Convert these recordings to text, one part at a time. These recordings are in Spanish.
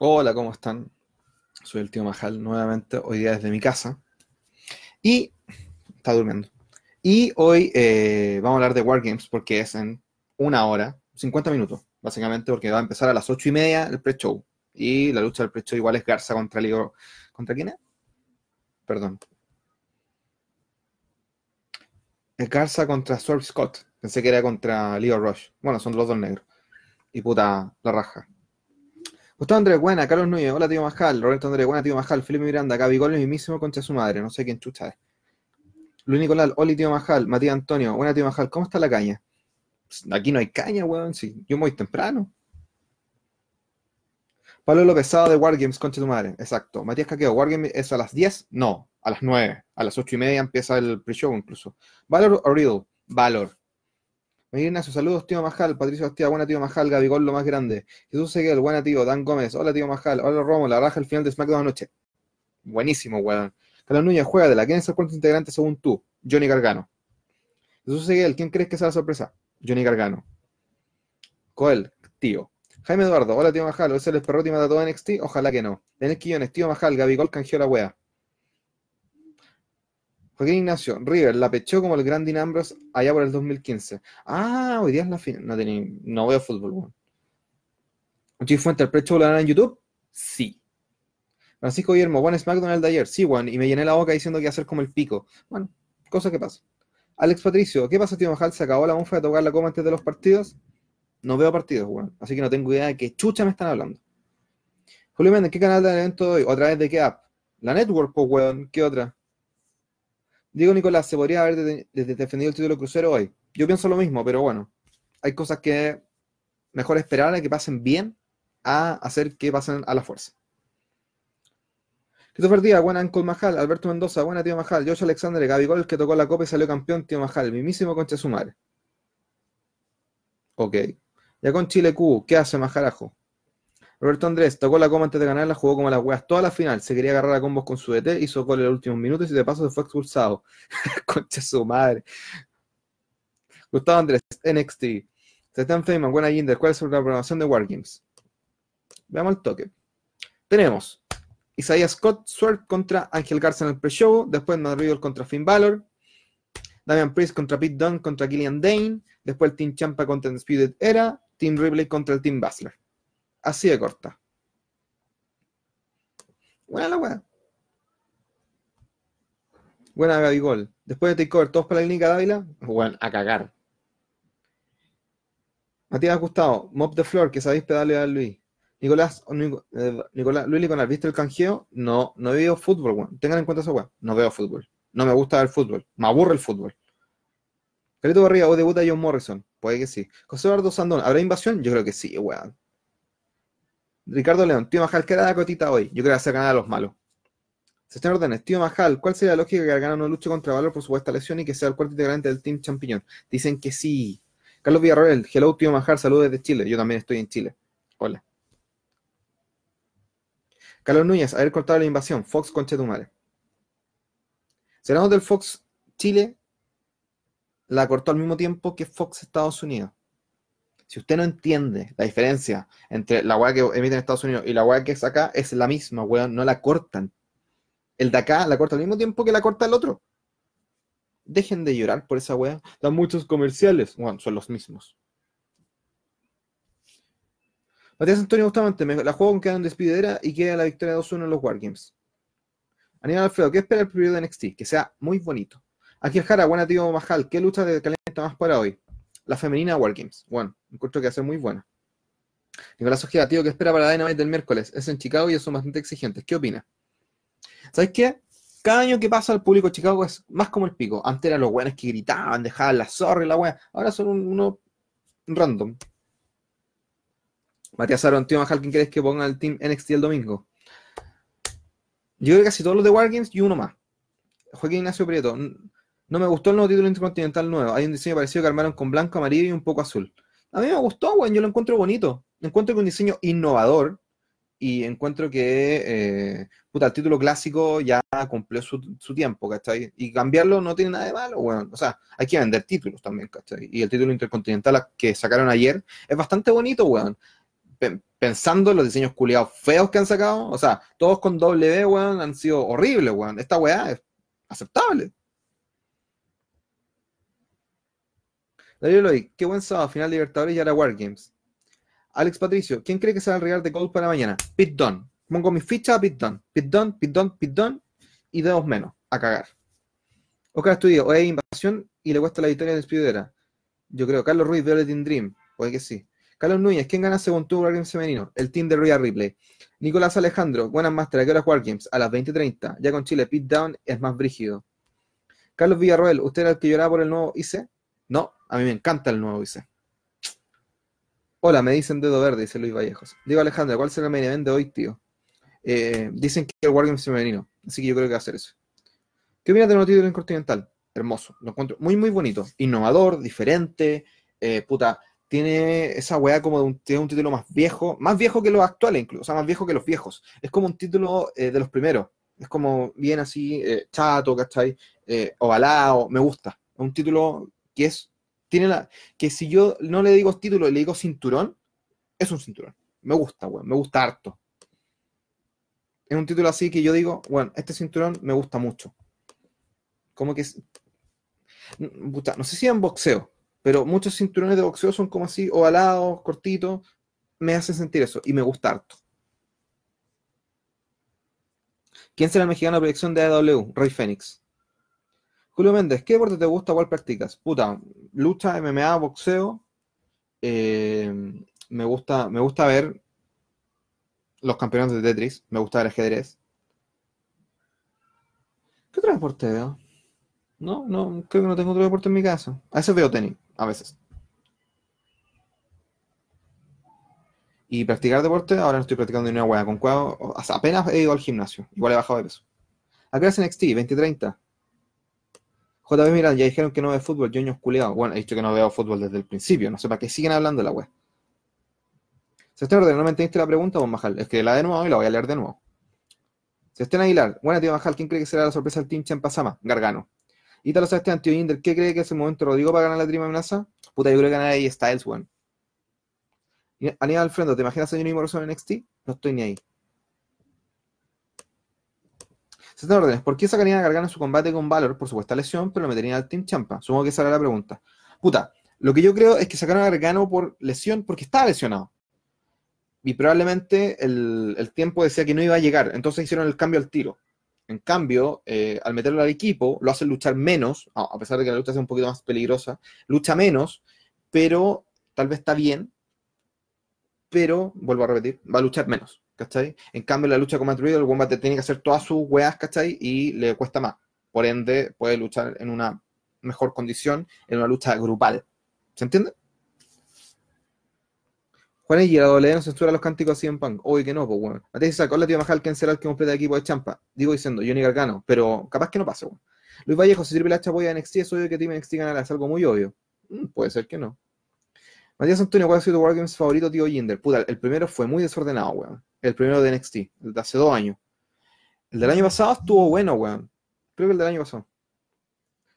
Hola, ¿cómo están? Soy el tío Majal nuevamente, hoy día desde mi casa. Y está durmiendo. Y hoy eh, vamos a hablar de Wargames porque es en una hora, 50 minutos, básicamente, porque va a empezar a las 8 y media el pre-show. Y la lucha del pre-show igual es Garza contra Leo. ¿Contra quién es? Perdón. Es Garza contra Swerve Scott. Pensé que era contra Leo Rush. Bueno, son los dos negros. Y puta, la raja. Gustavo Andrés, buena, Carlos Núñez, hola tío Majal, Roberto Andrés, buena tío Majal, Felipe Miranda, Gaby Gol, mismísimo concha su madre, no sé quién chucha es. Luis Nicolás, hola tío Majal, Matías Antonio, buena tío Majal, ¿cómo está la caña? Aquí no hay caña, weón, sí, yo voy temprano. Pablo López, sábado de Wargames, concha tu madre, exacto. Matías Caqueo, Wargames es a las 10, no, a las 9, a las 8 y media empieza el pre-show incluso. Valor o Riddle, Valor. Ignacio, saludos, tío Majal. Patricio Bastía, buena tío Majal. Gabigol, lo más grande. Jesús Seguel, buena tío. Dan Gómez, hola tío Majal. Hola Romo, la raja el final de SmackDown anoche. Buenísimo, weón. Carlos Núñez, juega de la. ¿Quién es el cuarto integrante según tú? Johnny Gargano. Jesús Seguel, ¿quién crees que sea la sorpresa? Johnny Gargano. Coel, tío. Jaime Eduardo, hola tío Majal. ¿Es el perrote y mata todo NXT? Ojalá que no. Tenés Quillones, tío Majal. Gabigol canjeó la wea. Joaquín Ignacio, River la pechó como el Grand Ambrose allá por el 2015. Ah, hoy día es la final. No, veo fútbol, bueno. Chief Fuente, ¿el pre-show lo en YouTube? Sí. Francisco Guillermo, buen SmackDown el de ayer. Sí, Juan, y me llené la boca diciendo que ser como el pico. Bueno, cosa que pasa. Alex Patricio, ¿qué pasa, tío Majal? ¿Se acabó la monfa de tocar la coma antes de los partidos? No veo partidos, Juan. Así que no tengo idea de qué chucha me están hablando. Julio Méndez, ¿qué canal del evento hoy? ¿Otra vez de qué app? La Network, pues, weón. ¿Qué otra? Digo, Nicolás, ¿se podría haber defendido el título crucero hoy? Yo pienso lo mismo, pero bueno, hay cosas que mejor esperar a que pasen bien a hacer que pasen a la fuerza. Christopher Díaz, buena Ancol Majal, Alberto Mendoza, buena tío Majal, Josh Alexander, Gaby Gol, que tocó la copa y salió campeón, tío Majal, mismísimo concha su madre. Ok. Ya con Chile Q, ¿qué hace Majarajo? Roberto Andrés tocó la coma antes de ganarla, jugó como las weas toda la final, se quería agarrar a combos con su DT, hizo gol en los últimos minutos y de paso se fue expulsado. Concha su madre. Gustavo Andrés, NXT. Stan Feynman, buena Jinder, ¿cuál es la programación de Wargames? Veamos el toque. Tenemos Isaiah Scott, Sword contra Ángel Garza en el pre-show, después Matt contra Finn Balor, Damian Priest contra Pete Dunne contra Killian Dane, después el Team Champa contra el Disputed Era, Team Ripley contra el Team Baszler. Así de corta. Buena la weá. Buena Gabigol. Después de takeover, todos para la clínica Dávila. Bueno, a cagar. Matías Gustavo, Mop the Floor, que sabéis pedalear a Luis. Nicolás, eh, Nicolás, Luis Liconar, ¿viste el canjeo? No, no veo fútbol, weón. Tengan en cuenta esa weá. No veo fútbol. No me gusta ver fútbol. Me aburre el fútbol. Carito Barriga, o debuta John Morrison. Puede que sí. José Eduardo Sandón, ¿habrá invasión? Yo creo que sí, weón. Ricardo León, tío Majal, ¿qué era la cotita hoy? Yo creo que va a ganar a los malos. Sebastián Ordenes, tío Majal, ¿cuál sería la lógica que Gargano no luche contra Valor por supuesta lesión y que sea el cuarto integrante del Team Champiñón? Dicen que sí. Carlos Villarroel, hello tío Majal, saludos desde Chile. Yo también estoy en Chile. Hola. Carlos Núñez, haber cortado la invasión. Fox Conchetumare. Senador del Fox Chile la cortó al mismo tiempo que Fox Estados Unidos. Si usted no entiende la diferencia entre la weá que emite en Estados Unidos y la weá que es acá, es la misma, weón, no la cortan. El de acá la corta al mismo tiempo que la corta el otro. Dejen de llorar por esa weá. Dan muchos comerciales. Bueno, son los mismos. Matías Antonio Bustamante, la juego con queda en despidera y queda la victoria 2-1 en los Wargames. Aníbal Alfredo, ¿qué espera el periodo de NXT? Que sea muy bonito. Aquí Jara, buena tío Majal, ¿qué lucha de caliente más para hoy? la femenina Wargames. Bueno, encuentro que hace muy buena. Nicolás Ojeda, tío, ¿qué espera para Dynamite del miércoles? Es en Chicago y son bastante exigentes. ¿Qué opina? ¿Sabes qué? Cada año que pasa el público de Chicago es más como el pico. Antes eran los buenos que gritaban, dejaban la zorra y la wea. Ahora son uno random. Matías Aaron, tío Majal, ¿quién crees que ponga el team NXT el domingo? Yo creo que casi todos los de Wargames y uno más. Joaquín Ignacio Prieto. No me gustó el nuevo título intercontinental nuevo. Hay un diseño parecido que armaron con blanco, amarillo y un poco azul. A mí me gustó, güey. Yo lo encuentro bonito. Encuentro que un diseño innovador. Y encuentro que, eh, puta, el título clásico ya cumplió su, tiempo, ¿cachai? Y cambiarlo no tiene nada de malo, güey. O sea, hay que vender títulos también, ¿cachai? Y el título intercontinental que sacaron ayer es bastante bonito, güey. pensando en los diseños culiados feos que han sacado, o sea, todos con W, weón, han sido horribles, weón. Esta weá es aceptable. Darío Loy, qué buen sábado, final de Libertadores y ahora Wargames. Alex Patricio, ¿quién cree que será el regalo de Gold para mañana? Pit Don. Pongo mi ficha a Pit Don. Pit Don, Pit Don, Pit Don y dos menos, a cagar. Oscar Estudio, hoy hay invasión y le cuesta la victoria de Despidera. Yo creo, Carlos Ruiz, Violet Dream, puede que sí. Carlos Núñez, ¿quién gana según tu Wargames femenino? El team de Royal Ripley. Nicolás Alejandro, buenas máster, ¿a qué hora Wargames? A las 20.30. Ya con Chile, Pit Down es más brígido. Carlos Villarroel, ¿usted era el que lloraba por el nuevo ICE? No, a mí me encanta el nuevo ICE. Hola, me dicen dedo verde, dice Luis Vallejos. Digo Alejandro, ¿cuál será el main event de hoy, tío? Eh, dicen que el Wargames femenino, así que yo creo que va a hacer eso. ¿Qué opinas de un título Continental? Hermoso, lo encuentro muy, muy bonito. Innovador, diferente, eh, puta, tiene esa weá como de un, tiene un título más viejo, más viejo que los actuales incluso, o sea, más viejo que los viejos. Es como un título eh, de los primeros. Es como bien así, chato, ¿cachai? ovalado, me gusta. Es un título que es tiene la, que si yo no le digo título, le digo cinturón, es un cinturón. Me gusta, weón, me gusta harto. Es un título así que yo digo, bueno, este cinturón me gusta mucho. Como que no sé si en boxeo, pero muchos cinturones de boxeo son como así, ovalados, cortitos, me hacen sentir eso y me gusta harto. ¿Quién será el mexicano de proyección de AW? Rey Fénix. Julio Méndez, ¿qué deporte te gusta? ¿Cuál practicas? Puta, lucha, MMA, boxeo. Eh, me, gusta, me gusta ver los campeones de Tetris. Me gusta ver ajedrez. ¿Qué otro deporte veo? No, no, creo que no tengo otro deporte en mi casa. A veces veo tenis, a veces. Y practicar deporte, ahora no estoy practicando ni una hueá con cuadro. Apenas he ido al gimnasio. Igual he bajado de peso. ¿A qué hacen NXT? 2030. JB Miran, ya dijeron que no ve fútbol, yo ños culeado. Bueno, he dicho que no veo fútbol desde el principio, no sé para qué siguen hablando la web. Se está ordenando, ¿no me entendiste la pregunta, Bon Majal? Es que la de nuevo y la voy a leer de nuevo. Sebastián Aguilar, buena tío Majal, ¿quién cree que será la sorpresa del Team Pasama? Gargano. Ítalo Sebastián, tío Inder, ¿qué cree que es el momento Rodrigo para ganar la trima amenaza? Puta, yo creo que ganar ahí Styles, weón. Aníbal Alfredo, ¿te imaginas a Johnny Morrison en NXT? No estoy ni ahí. Se órdenes. ¿Por qué sacarían a Gargano su combate con Valor por supuesta lesión, pero lo meterían al Team Champa? Supongo que esa era la pregunta. Puta, lo que yo creo es que sacaron a Gargano por lesión porque estaba lesionado. Y probablemente el, tiempo decía que no iba a llegar. Entonces hicieron el cambio al tiro. En cambio, eh, al meterlo al equipo, lo hacen luchar menos, a pesar de que la lucha sea un poquito más peligrosa, lucha menos, pero tal vez está bien, pero, vuelvo a repetir, va a luchar menos. ¿Cachai? En cambio, la lucha con Matt Riddle, el Wombat tiene que hacer todas sus weas, ¿cachai? Y le cuesta más. Por ende, puede luchar en una mejor condición, en una lucha grupal. ¿Se entiende? Juan y la doble no censura los cánticos así en punk. Uy, que no, pues bueno. Antes dice, hola tío Majal, ¿quién será el que completa el equipo de Champa? Digo diciendo, Johnny Gargano, pero capaz que no pase, weón. Luis Vallejo, si sirve la chapoya de NXT, es obvio que Team NXT ganará, es algo muy obvio. Mm, puede ser que no. Matías Antonio, ¿cuál ha sido tu Wargames favorito, tío Jinder? Puta, el primero fue muy desordenado, weón. El primero de NXT, el de hace dos años. El del año pasado estuvo bueno, weón. Creo que el del año pasado.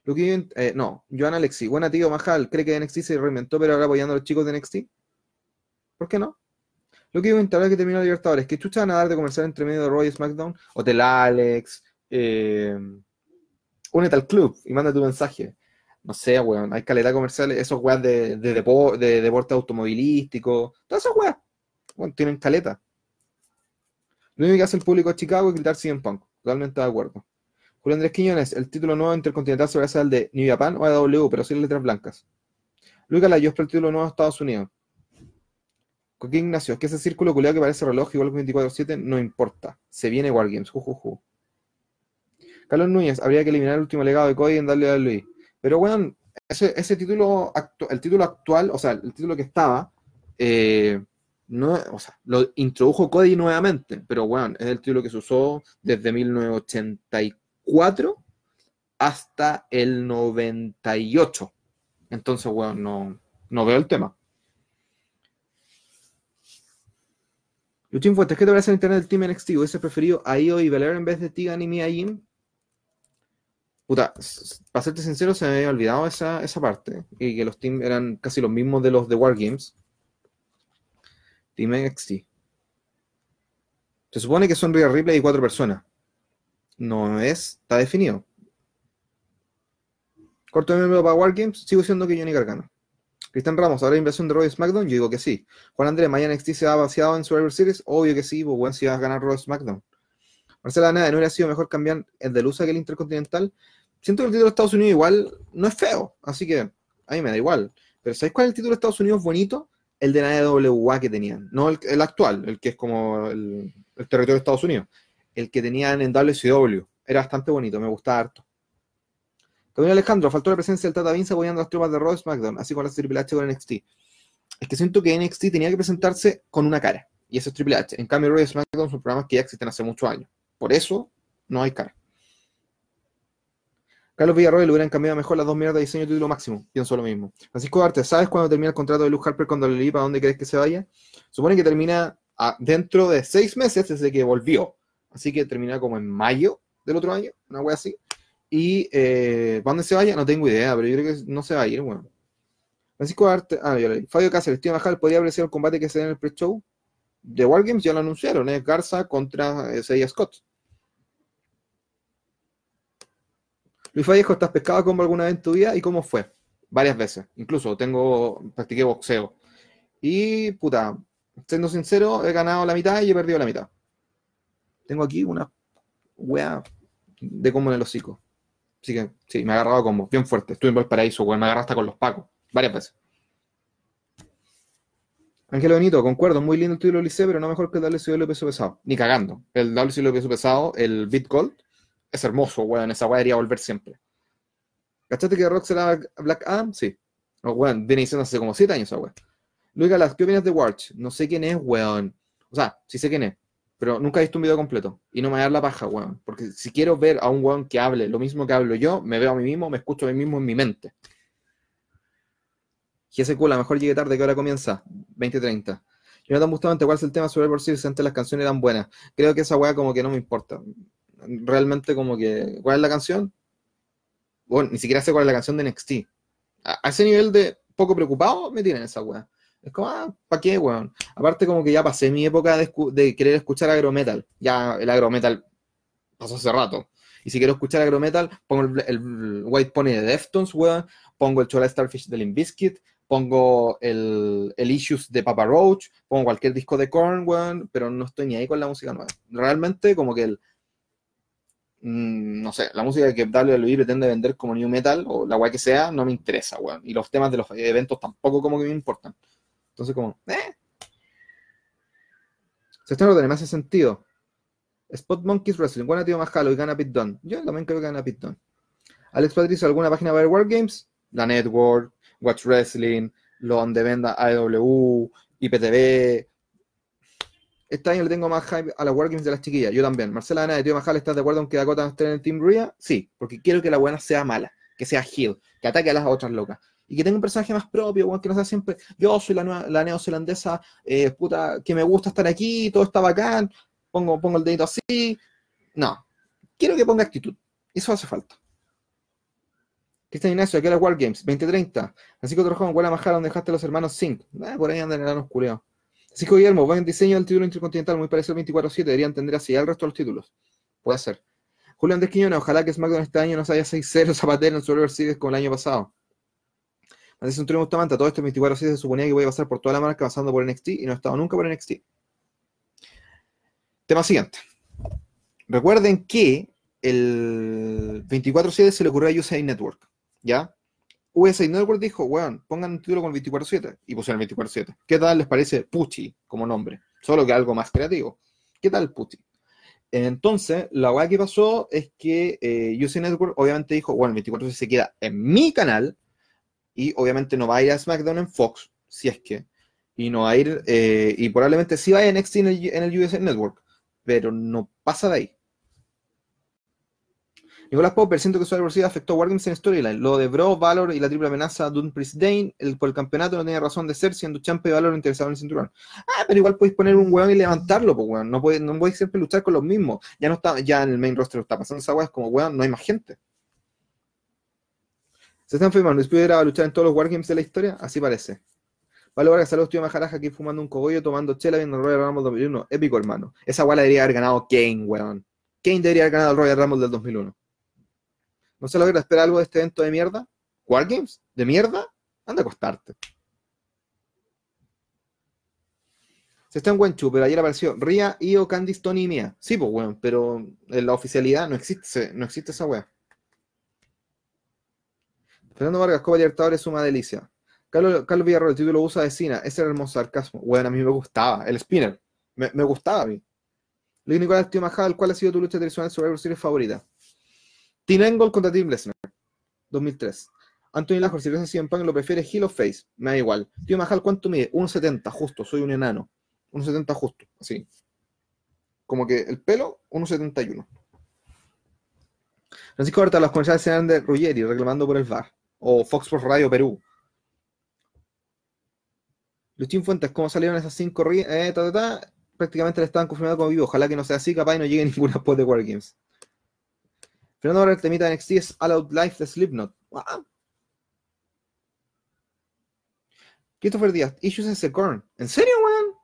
Lo que eh, no, Joan Alexi. Buena tío Majal, ¿cree que NXT se reinventó pero ahora apoyando a los chicos de NXT? ¿Por qué no? Lo que iba a que terminó Libertadores, ¿qué chucha van a dar de conversar entre medio de Roy y SmackDown? Hotel Alex, eh, únete al club y manda tu mensaje no sé, weón, hay calidad comercial, esos weas de, de, de, deporte automovilístico, todas esas weas, bueno, tienen caleta. Lo único que hace el público de Chicago es gritar en Punk, totalmente de acuerdo. Julio Andrés Quiñones, el título nuevo intercontinental sobre el de New Japan o AW, pero sin letras blancas. Lucas Layos el título nuevo de Estados Unidos. Coquín Ignacio, es que ese círculo culeado que parece reloj igual que 24-7 no importa. Se viene Wargames, jujuju. Carlos Núñez, habría que eliminar el último legado de Cody en darle a Luis. Pero bueno, ese, título, el título actual, o sea, el título que estaba, eh, no, o sea, lo introdujo Cody nuevamente, pero bueno, es el título que se usó desde 1984 hasta el 98. Entonces, bueno, no, no veo el tema. Luchín Fuentes, ¿qué te parece en internet del Team NXT? ¿Hubiese preferido a Io y Belair en vez de Tigan y Mia Jim? Puta, para serte sincero, se me había olvidado esa, esa parte. Y que los teams eran casi los mismos de los de Wargames. Team NXT. Se supone que son Rhea Ripley y cuatro personas. No es, está definido. Corto de miembro para Wargames, sigo siendo que Johnny Gargano. Cristian Ramos, ¿habrá inversión de Roy SmackDown? Yo digo que sí. Juan Andrés, ¿mañana NXT se ha vaciado en Survivor Series? Obvio que sí, pues bueno, si vas a ganar Roy SmackDown. Marcela Nada, ¿no hubiera sido mejor cambiar el de Lusa que el Intercontinental? Siento que el título de Estados Unidos igual no es feo, así que a mí me da igual. Pero ¿sabéis cuál es el título de Estados Unidos bonito? El de la EWA que tenían. No el, actual, el que es como el, territorio de Estados Unidos. El que tenían en WCW. Era bastante bonito, me gustaba harto. Camilo Alejandro, faltó la presencia del Tata Vince apoyando las tropas de Raw SmackDown, así como la Triple H con NXT. Es que siento que NXT tenía que presentarse con una cara, y eso es Triple H. En cambio, Raw SmackDown son programas que ya existen hace muchos años. Por eso, no hay cara. Carlos Villarroel le hubieran cambiado mejor las dos mierdas de diseño y título máximo. Pienso lo mismo. Francisco Arte, ¿sabes cuándo termina el contrato de Luke Harper con WWE? ¿Para dónde crees que se vaya? Supone que termina dentro de seis meses desde que volvió. Así que termina como en mayo del otro año, una wea así. Y eh, ¿para dónde se vaya? No tengo idea, pero yo creo que no se va a ir, bueno. Francisco Arte, ah, yo leí. Fabio Cáceres, tío Majal, ¿podría sido el combate que se da en el pre-show? De Wargames ya lo anunciaron, es Garza contra eh, Scott. Luis Vallejo, ¿estás pescado combo alguna vez en tu vida? ¿Y cómo fue? Varias veces. Incluso tengo, practiqué boxeo. Y, puta, siendo sincero, he ganado la mitad y he perdido la mitad. Tengo aquí una wea de combo en el hocico. Así que, sí, me ha agarrado como bien fuerte. Estuve en Valparaíso, weón, me agarré hasta con los pacos. Varias veces. Ángelo Benito, concuerdo, muy lindo el título Liceo, pero no mejor que el WCW peso pesado. Ni cagando. El WCW peso pesado, el Beat Gold, es hermoso, weón. Esa weá debería volver siempre. ¿Cachaste que Rock será Black Adam? Sí. No, weón, viene diciendo hace como 7 años esa weá. Luis Galas, ¿qué opinas de Warch? No sé quién es, weón. O sea, sí sé quién es, pero nunca he visto un video completo. Y no me va a dar la paja, weón. Porque si quiero ver a un weón que hable lo mismo que hablo yo, me veo a mí mismo, me escucho a mí mismo en mi mente. GSQ, la mejor llegue tarde, ¿qué hora comienza? 20.30. Jonathan Bustamante, ¿cuál es el tema sobre por si antes las canciones eran buenas? Creo que esa weá como que no me importa realmente como que, ¿cuál es la canción? Bueno, ni siquiera sé cuál es la canción de NXT. A, ese nivel de poco preocupado me tienen esa weá. Es como, ah, ¿para qué, weón? Aparte como que ya pasé mi época de, querer escuchar agrometal. Ya el agrometal pasó hace rato. Y si quiero escuchar agrometal, pongo el, White Pony de Deftones, weón. Pongo el Chola Starfish de Limp Bizkit. Pongo el, el, Issues de Papa Roach. Pongo cualquier disco de Korn, weón. Pero no estoy ni ahí con la música nueva. Realmente como que el, Mm, no sé, la música que WWE pretende vender como new metal o la guay que sea, no me interesa, weón. Y los temas de los eventos tampoco como que me importan. Entonces, como, eh. Se está en hace sentido. Spot Monkeys Wrestling, buena tío más Halo y gana Pit Dunn. Yo también creo que gana Pit Dunn. Alex Patricio, ¿alguna página para ver Wargames? La Network, Watch Wrestling, lo donde venda AEW, IPTV, este año le tengo más hype a las Wargames de las chiquillas. Yo también. Marcela Ana de Tío Majal, ¿estás de acuerdo en que Dakota esté en el Team Rhea? Sí, porque quiero que la buena sea mala, que sea heel, que ataque a las otras locas. Y que tenga un personaje más propio, que no sea siempre, yo soy la, nueva, la neozelandesa, eh, puta, que me gusta estar aquí, todo está bacán, pongo, pongo el dedito así. No, quiero que ponga actitud. Eso hace falta. Cristian Ignacio, aquí a las Wargames, 2030. Así que otro joven, huele a majar donde dejaste los hermanos Sync. Eh, por ahí andan enanos culeados. Francisco Guillermo, buen diseño del título intercontinental, muy parecido al 24-7, deberían tender así el resto de los títulos. Puede ser. Julián Desquiñona, ojalá que SmackDown este año no se haya 6-0 Zapatero en Survivor Series como el año pasado. un Antonio Bustamante, todo esto 24-7 se suponía que voy a pasar por toda la marca pasando por NXT y no he estado nunca por NXT. Tema siguiente. Recuerden que el 24-7 se le ocurrió a USA Network, ¿ya? USA Network dijo, weón, pongan un título con el 24-7 y pusieron el 24-7. ¿Qué tal les parece Pucci como nombre? Solo que algo más creativo. ¿Qué tal Pucci? Entonces, la weá que pasó es que eh, USA Network obviamente dijo, bueno, el 24-7 se queda en mi canal y obviamente no va a ir a SmackDown en Fox, si es que, y no va a ir, eh, y probablemente sí va a NXT en el, en el USA Network, pero no pasa de ahí. Nicolás Popper, siento que su adversidad afectó a Wargames en Storyline. Lo de Bro, Valor y la triple amenaza de Prince Dane el, por el campeonato no tenía razón de ser, siendo Champ y Valor interesado en el cinturón. Ah, pero igual podéis poner un weón y levantarlo, pues weón. No podéis, no podéis siempre luchar con los mismos. Ya no está, ya en el main roster está pasando esa weá, es como weón, no hay más gente. Se están firmando, ¿Después a luchar en todos los Wargames de la historia? Así parece. Pablo Vargas, saludos, tío Majaraja, aquí fumando un cogollo, tomando chela, viendo el Royal Rumble 2001. Épico, hermano. Esa guala debería haber ganado Kane, weón. Kane debería haber ganado el Royal Rumble del 2001. ¿No se logra esperar algo de este evento de mierda? ¿Wargames? ¿De mierda? Anda a acostarte. Se está en Wenchu, pero ayer apareció Ria, Io, Candice, Tony y Mia. Sí, pues, weón, pero en la oficialidad no existe, no existe esa weá. Fernando Vargas, Copa Libertadores, suma delicia. Carlos, Carlos Villarroel, el título usa de Cina. Ese era hermoso sarcasmo. Bueno, a mí me gustaba. El spinner. Me, me gustaba a mí. Luis Nicolás Tío Majal, ¿cuál ha sido tu lucha tradicional Survivor Series favorita? Team Angle contra Team Lesnar. 2003. Anthony Lajor, si así en Punk, lo prefiere Heel Face. Me da igual. Tío Majal, ¿cuánto mide? 1,70, justo. Soy un enano. 1,70 justo. Así. Como que el pelo, 1,71. Francisco Berta, los comerciales eran de Ruggeri reclamando por el VAR. O Fox Sports Radio Perú. Luchín Fuentes, ¿cómo salieron esas cinco eh? Prácticamente le estaban confirmando como vivo. Ojalá que no sea así, capaz y no llegue ninguna después de War Fernando Vargas, el temita de NXT es All Out Life de Slipknot. Wow. Christopher Díaz, Issues ese Corn. ¿En serio, weón?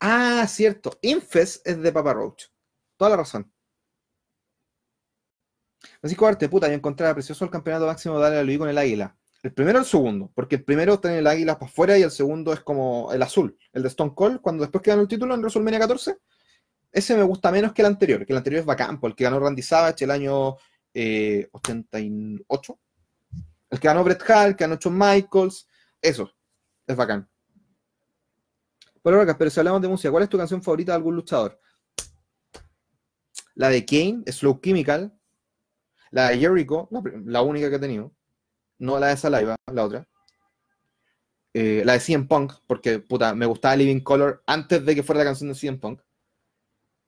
Ah, cierto. Infest es de Papa Roach. Toda la razón. Francisco Arte, puta, yo encontraba precioso el campeonato máximo de Luis con el águila. El primero o el segundo, porque el primero tiene el águila para afuera y el segundo es como el azul, el de Stone Cold, cuando después que ganó el título en WrestleMania 14. Ese me gusta menos que el anterior, que el anterior es bacán, el que ganó Randy Savage el año 88. Eh, el que ganó Bret Hart, el que ganó John Michaels, eso, es bacán. Pero, pero si hablamos de música, ¿cuál es tu canción favorita de algún luchador? La de Kane, Slow Chemical, la de Jericho, la, única que he tenido. No la de Saliva, la otra. Eh, la de CM Punk, porque puta, me gustaba Living Color antes de que fuera la canción de CM Punk.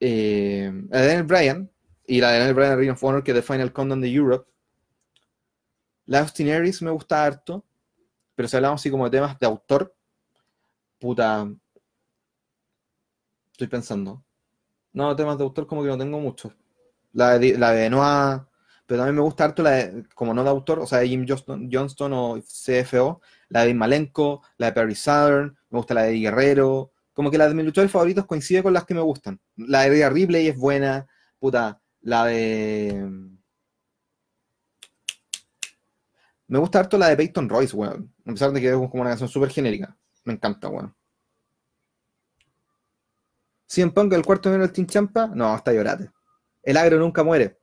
Eh, la de Daniel Bryan y la de Daniel Bryan Ring of Honor, que es The Final Countdown de Europe. La Austin Aries me gusta harto, pero si hablamos así como de temas de autor, puta. Estoy pensando. No, temas de autor como que no tengo mucho. La de, la Noah pero también me gusta harto la de, como no de autor, o sea, de Jim Johnston, o CFO, la de Malenko, la de Perry Southern, me gusta la de Guerrero, como que la de mis luchadores favoritos coincide con las que me gustan. La de Rhea Ripley es buena, puta, la de... Me gusta harto la de Peyton Royce, weón. A pesar de que es como una canción súper genérica. Me encanta, weón. en Punk, el cuarto número del Team Champa, no, hasta llorate. El agro nunca muere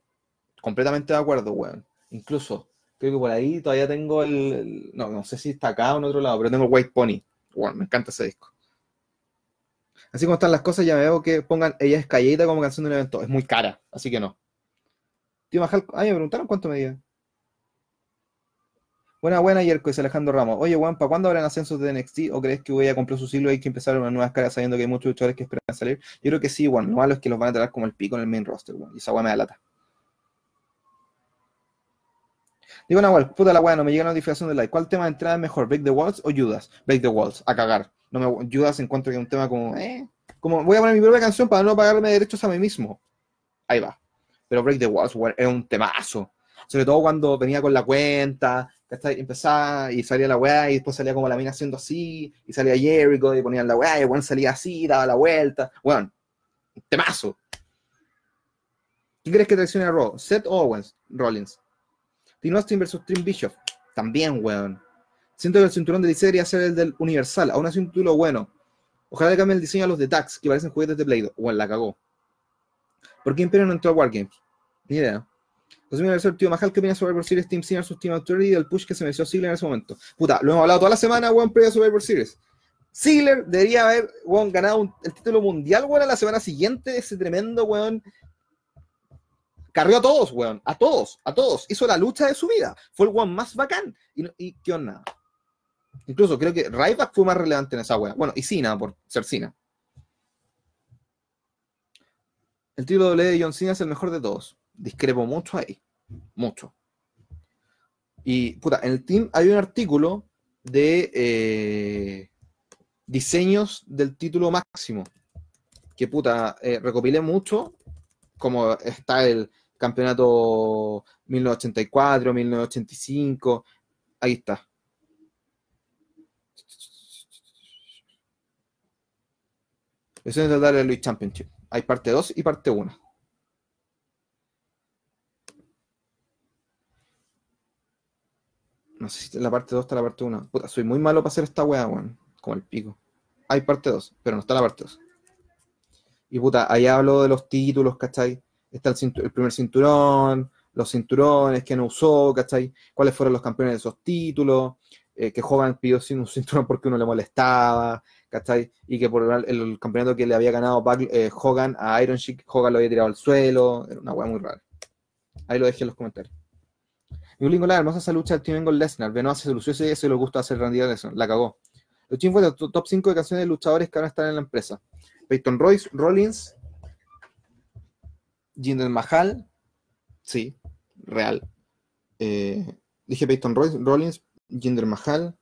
completamente de acuerdo, weón. Incluso, creo que por ahí todavía tengo el, no, no sé si está acá o en otro lado, pero tengo el White Pony. Bueno, me encanta ese disco. Así como están las cosas, ya me veo que pongan Ella es como canción de un evento. Es muy cara, así que no. Tío Majal, ay, me preguntaron cuánto medía. Buena, buena, Yerko, dice Alejandro Ramos. Oye, Juan, ¿para cuándo habrán ascensos de NXT? ¿O crees que voy a cumplir su siglo y hay que empezar una nueva escala sabiendo que hay muchos luchadores que esperan salir? Yo creo que sí, Juan. Lo malo es que los van a tratar como el pico en el main roster, Juan. Y esa weá me da lata. Digo, Nahual, puta la weá, no me llega la notificación de like. ¿Cuál tema de entrada es mejor, Break the Walls o Judas? Break the Walls, a cagar. No me, Judas encuentro que es un tema como, eh, como voy a poner mi propia canción para no pagarme derechos a mí mismo. Ahí va. Pero Break the Walls, es un temazo. Sobre todo cuando venía con la cuenta, empezaba y salía la weá y después salía como la mina haciendo así, y salía Jericho y ponían la weá y bueno salía así, daba la vuelta. Bueno, temazo. ¿Quién crees que traiciona a Raw? ¿Seth Owens? Rollins. Tino Austin versus Trim Bishop. También, weón. Siento que el cinturón de DC debería ser el del Universal. Aún así un título bueno. Ojalá le cambien el diseño a los de Tax, que parecen juguetes de Play-Doh. Weón, la cagó. ¿Por qué Imperio no entró a Wargames? Ni idea. José Miguel el tío Majal, ¿qué opina sobre Survivor Series Team Sinner, sus Team Authority y del push que se mereció Ziggler en ese momento? Puta, lo hemos hablado toda la semana, weón, previo a Survivor Series. Ziggler debería haber, weón, ganado el título mundial, weón, a la semana siguiente ese tremendo, weón, Carrió a todos, weón. A todos, a todos. Hizo la lucha de su vida. Fue el weón más bacán. Y, y qué onda. Incluso creo que Ryback fue más relevante en esa weá. Bueno, y Cena, por ser Cena. El título doble de John Cena es el mejor de todos. Discrepo mucho ahí. Mucho. Y, puta, en el team hay un artículo de eh, diseños del título máximo. Que, puta, eh, recopilé mucho. Como está el campeonato 1984, 1985, ahí está. Eso es de darle Luis Championship. Hay parte 2 y parte 1. No sé si la parte 2 está la parte 1. Puta, soy muy malo para hacer esta weá, weón. Como el pico. Hay parte 2, pero no está la parte 2. Y puta, ahí hablo de los títulos, ¿cachai? Está el, el primer cinturón, los cinturones que no usó, ¿cachai? ¿Cuáles fueron los campeones de esos títulos? Eh, que Hogan pidió sin un cinturón porque uno le molestaba, ¿cachai? Y que por el, campeonato que le había ganado eh, Hogan a Iron Sheik, Hogan lo había tirado al suelo, era una weá muy rara. Ahí lo dejé en los comentarios. Y un lingo la hermosa lucha del Team con Lesnar. Benoit se lució ese y eso le gusta hacer Randy Lesnar. La cagó. Los Team fue el top 5 de canciones de luchadores que ahora están en la empresa. Peyton Royce, Rollins, Jinder Mahal, sí, real. Eh, dije Peyton Royce, Rollins, Jinder Mahal,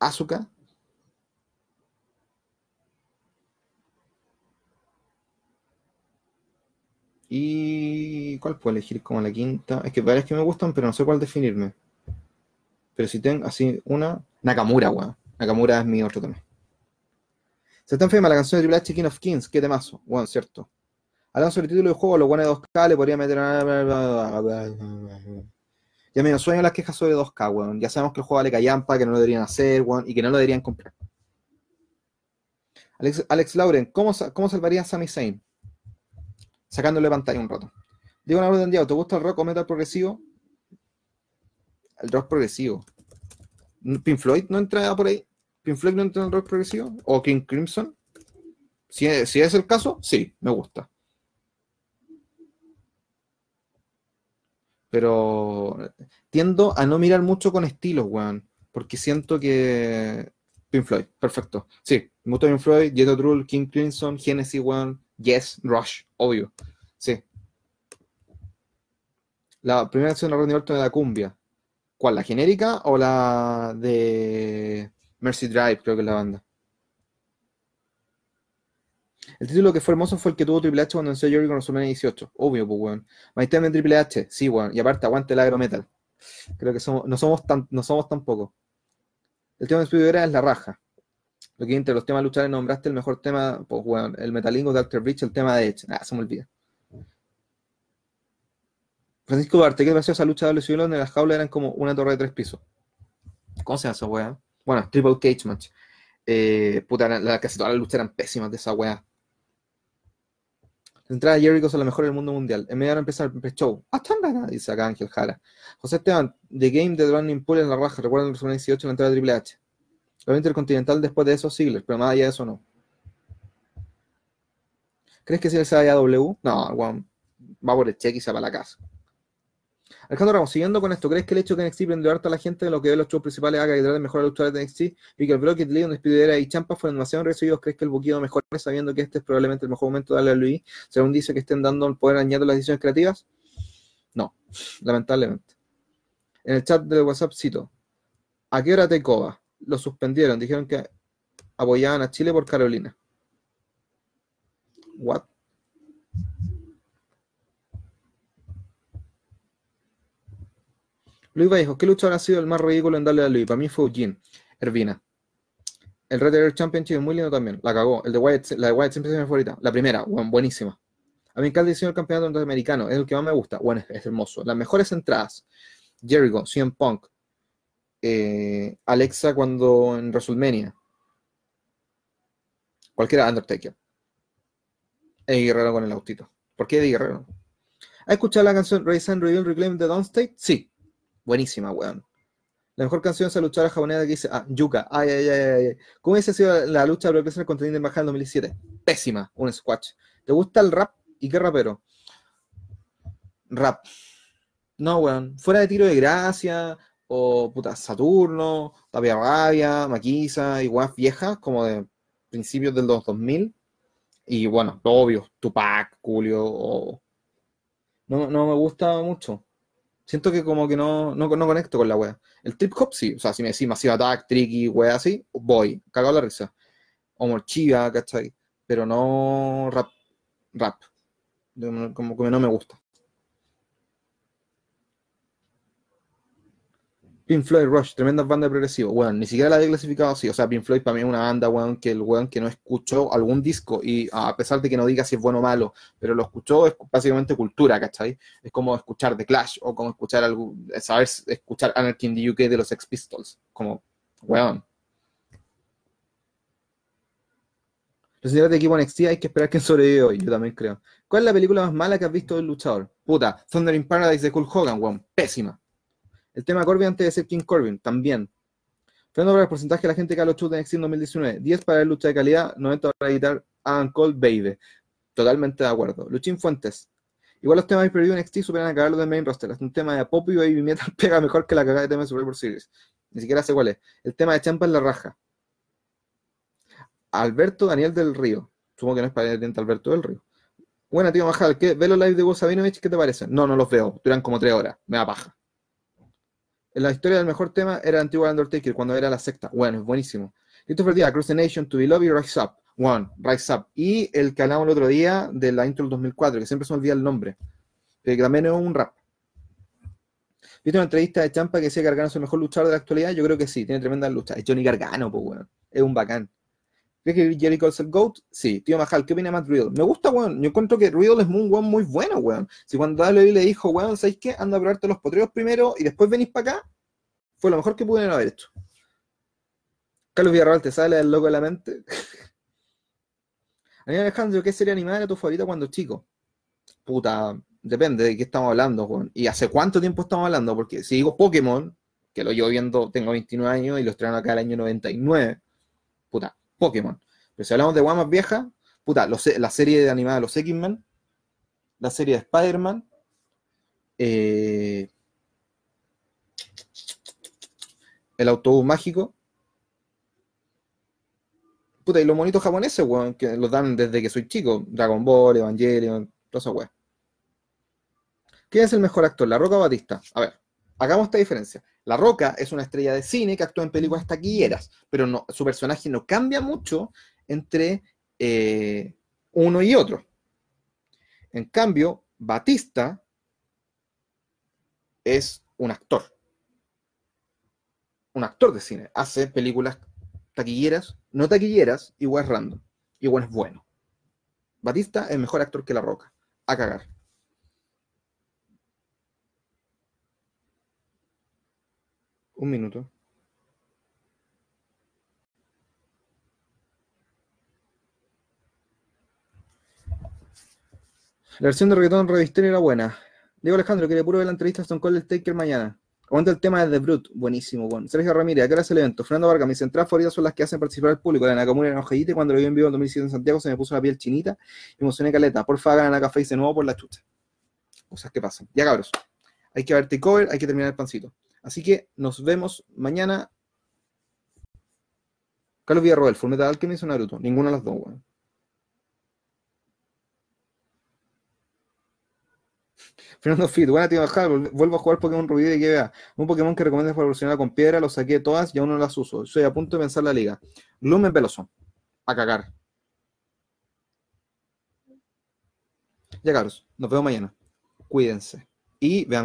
Asuka. ¿Y cuál puedo elegir como la quinta? Es que varias que me gustan, pero no sé cuál definirme. Pero si tengo así una. Nakamura, weón. Nakamura es mi otro tema. Se está enferma la canción de Triple H King of Kings. Qué temazo. Bueno, cierto. Hablando sobre el título del juego, lo bueno de 2K le podría meter. Ya me sueño las quejas sobre 2K, weón. Ya sabemos que el juego vale callampa, que no lo deberían hacer, weón, y que no lo deberían comprar. Alex, Lauren, ¿cómo, ¿cómo salvaría a Sami Zayn? Sacándole pantalla un rato. Digo una orden ¿te gusta el rock o metal progresivo? El rock progresivo. ¿Pink Floyd no entra por ahí? ¿Pink Floyd no entra en el rock progresivo? ¿O King Crimson? Si, si es el caso, sí, me gusta. Pero tiendo a no mirar mucho con estilos, weón. Porque siento que. Pink Floyd, perfecto. Sí, me gusta Pink Floyd, Jet Trull, King Crimson, Genesis, weón. Yes, Rush, obvio. Sí. La primera canción de Rodney Orton de la cumbia. ¿Cuál? ¿La genérica o la de Mercy Drive? Creo que es la banda. El título que fue hermoso fue el que tuvo Triple H cuando venció a Jericho en WrestleMania 18. Obvio, pues, weón. My en Triple H, sí, weón. Y aparte, aguante el agro metal. Creo que somos, no, somos tan, no somos tan pocos. El tema de Speed era la raja. Lo que entre los temas luchares nombraste el mejor tema, pues, weón. El Metalingo de Dr. Bridge, el tema de Edge. Ah, se me olvida. Francisco Duarte, ¿qué pasó esa lucha de WCW donde las jaulas eran como una torre de tres pisos? ¿Cómo se hace esa weá? Bueno, Triple Cage Match. Eh, puta, la, casi todas las luchas eran pésimas de esa weá. La entrada de Jericho son la mejor del mundo mundial. En medio de empezar el show. ¡Ah, Dice acá Ángel Jara. José Esteban, The Game de Running Pool en la raja. Recuerdan el 2018 en la entrada de Triple H. Lo intercontinental después de esos siglos, pero más allá de eso no. ¿Crees que si él se W? No, va por el check y se va a la casa. Alejandro Ramos, siguiendo con esto, ¿crees que el hecho de que NXT prende harta a la gente de lo que ve los shows principales haga que trate de mejorar los luchadores de NXT y que el Brocket Leon, Despidera y Champa fueron demasiado recibidos? ¿Crees que el buqueo mejore sabiendo que este es probablemente el mejor momento de darle a Luis? Según dice que estén dando el poder añadido las decisiones creativas. No, lamentablemente. En el chat de WhatsApp cito, ¿a qué hora te coba? Lo suspendieron, dijeron que apoyaban a Chile por Carolina. What? Luis Vallejo, ¿qué luchador ha sido el más ridículo en darle a Luis? Para mí fue Eugene, Ervina. El Red Dead Championship muy lindo también, la cagó. El de Wyatt, la de Wyatt siempre es mi favorita. La primera, buenísima. A mí encanta el campeonato norteamericano, es el que más me gusta. Bueno, es, hermoso. Las mejores entradas, Jericho, CM Punk, eh, Alexa cuando en WrestleMania, cualquiera Undertaker. Eddie Guerrero con el autito. ¿Por qué Eddie Guerrero? ¿Has escuchado la canción Raise and Reveal Reclaim the Downstate? Sí, Buenísima, weón. La mejor canción es la luchadora japonesa que dice, ah, Yuka, ay, ay, ay, ay. ¿Cómo hubiese sido la lucha de Brock contra Jinder Mahal en 2017? Pésima, un squash. ¿Te gusta el rap? ¿Y qué rapero? Rap. No, weón. Fuera de tiro de gracia, o puta, Saturno, Tapia Rabia, Maquisa, igual viejas, como de principios del 2000. Y bueno, obvio, Tupac, Julio, o... No, no me gusta mucho. Siento que como que no, no, no conecto con la wea. El trip hop sí, o sea, si me decís Massive Attack, Tricky, wea así, voy, cagado la risa. O Morchiva, ¿cachai? Pero no rap, rap. Como que no me gusta. Pink Floyd Rush, tremendas bandas progresivas. Bueno, ni siquiera la había clasificado así. O sea, Pink Floyd para mí es una banda, weón, que el weón que no escuchó algún disco y a pesar de que no diga si es bueno o malo, pero lo escuchó es básicamente cultura, ¿cachai? Es como escuchar The Clash o como escuchar algo, saber escuchar Anarchy in the UK de los Sex Pistols. Como, weón. Los señores de equipo NXT hay que esperar que sobrevive hoy, yo también creo. ¿Cuál es la película más mala que has visto del luchador? Puta, Thunder in Paradise de Hulk Hogan, weón. Pésima. El tema Corbin antes de ser King Corbin, también. Fernando para el porcentaje de la gente que ha luchado en NXT en 2019. 10 para la lucha de calidad, 90 para editar Adam Cole, Baby. Totalmente de acuerdo. Luchín Fuentes. Igual los temas de perdido en NXT superan a cagarlo del main roster. Es un tema de pop y baby metal pega mejor que la cagada de tema de Survivor Series. Ni siquiera sé cuál es. El tema de Champa en la raja. Alberto Daniel del Río. Supongo que no es para el Alberto del Río. Buena, tío Majal. ¿qué, ¿Ve los live de Sabinovich? ¿Qué te parece? No, no los veo. Duran como tres horas. Me da paja la historia del mejor tema era Antigua Undertaker, cuando era la secta. Bueno, es buenísimo. Christopher Díaz, the Nation, To Be Love y Rise Up. One, Rise Up. Y el que hablamos el otro día de la intro del 2004, que siempre se me olvida el nombre, que también es un rap. ¿Viste una entrevista de Champa que decía que Gargano es el mejor luchador de la actualidad? Yo creo que sí, tiene tremenda lucha. Es Johnny Gargano, pues, bueno. Es un bacán. ¿Crees que Jericho es el GOAT? Sí. Tío Majal, ¿qué opina Matt Riddle? Me gusta, weón. Yo encuentro que Riddle es un weón muy bueno, weón. Si cuando WWE le dijo, weón, ¿sabéis qué? Anda a probarte los potreros primero y después venís para acá, fue lo mejor que pudieron haber hecho. Carlos Villarreal, ¿te sale el loco de la mente? Alejandro, ¿qué serie animada era tu favorita cuando chico? Puta, depende de qué estamos hablando, Y hace cuánto tiempo estamos hablando, porque si digo Pokémon, que lo llevo viendo, tengo 29 años y lo estrenaron acá el año 99, puta, Pokémon. Pero si hablamos de guamas más vieja, puta, la serie animada de los X-Men, la serie de Spider-Man, eh, el autobús mágico. Puta, y los monitos japoneses, weón, que los dan desde que soy chico. Dragon Ball, Evangelion, toda esa weón. ¿Quién es el mejor actor, La Roca o Batista? A ver, hagamos esta diferencia. La Roca es una estrella de cine que actúa en películas taquilleras, pero su personaje no cambia mucho entre eh, uno y otro. En cambio, Batista es un actor un actor de cine, hace películas taquilleras, no taquilleras, igual es random, igual es bueno. Batista es mejor actor que La Roca, a cagar. Un minuto. La versión de reggaetón revistero era buena. Diego Alejandro, quería puro ver la entrevista a Stone Cold Taker mañana. Aguanta el tema de The Brute, buenísimo, bueno. Sergio Ramírez, ¿a qué hora es el evento? Fernando Vargas, mis entradas favoritas son las que hacen participar al público. La Nakamura en Ojellite, cuando lo vi en vivo en 2007 en Santiago, se me puso la piel chinita y emocioné caleta. Porfa, hagan a Café de nuevo por la chucha. Cosas que pasan. Ya cabros, hay que ver cover, hay que terminar el pancito. Así que nos vemos mañana. Carlos Villarroel, Fullmetal Alchemist o Naruto. Ninguna de las dos, weón. Fernando Fit, buena tío vuelvo a jugar Pokémon Rubí de vea. Un Pokémon que recomiendas para evolucionar con piedra, lo saqué todas y aún no las uso. Soy a punto de pensar la liga. Lumen Veloso. A cagar. Ya, Carlos, nos vemos mañana. Cuídense. Y vean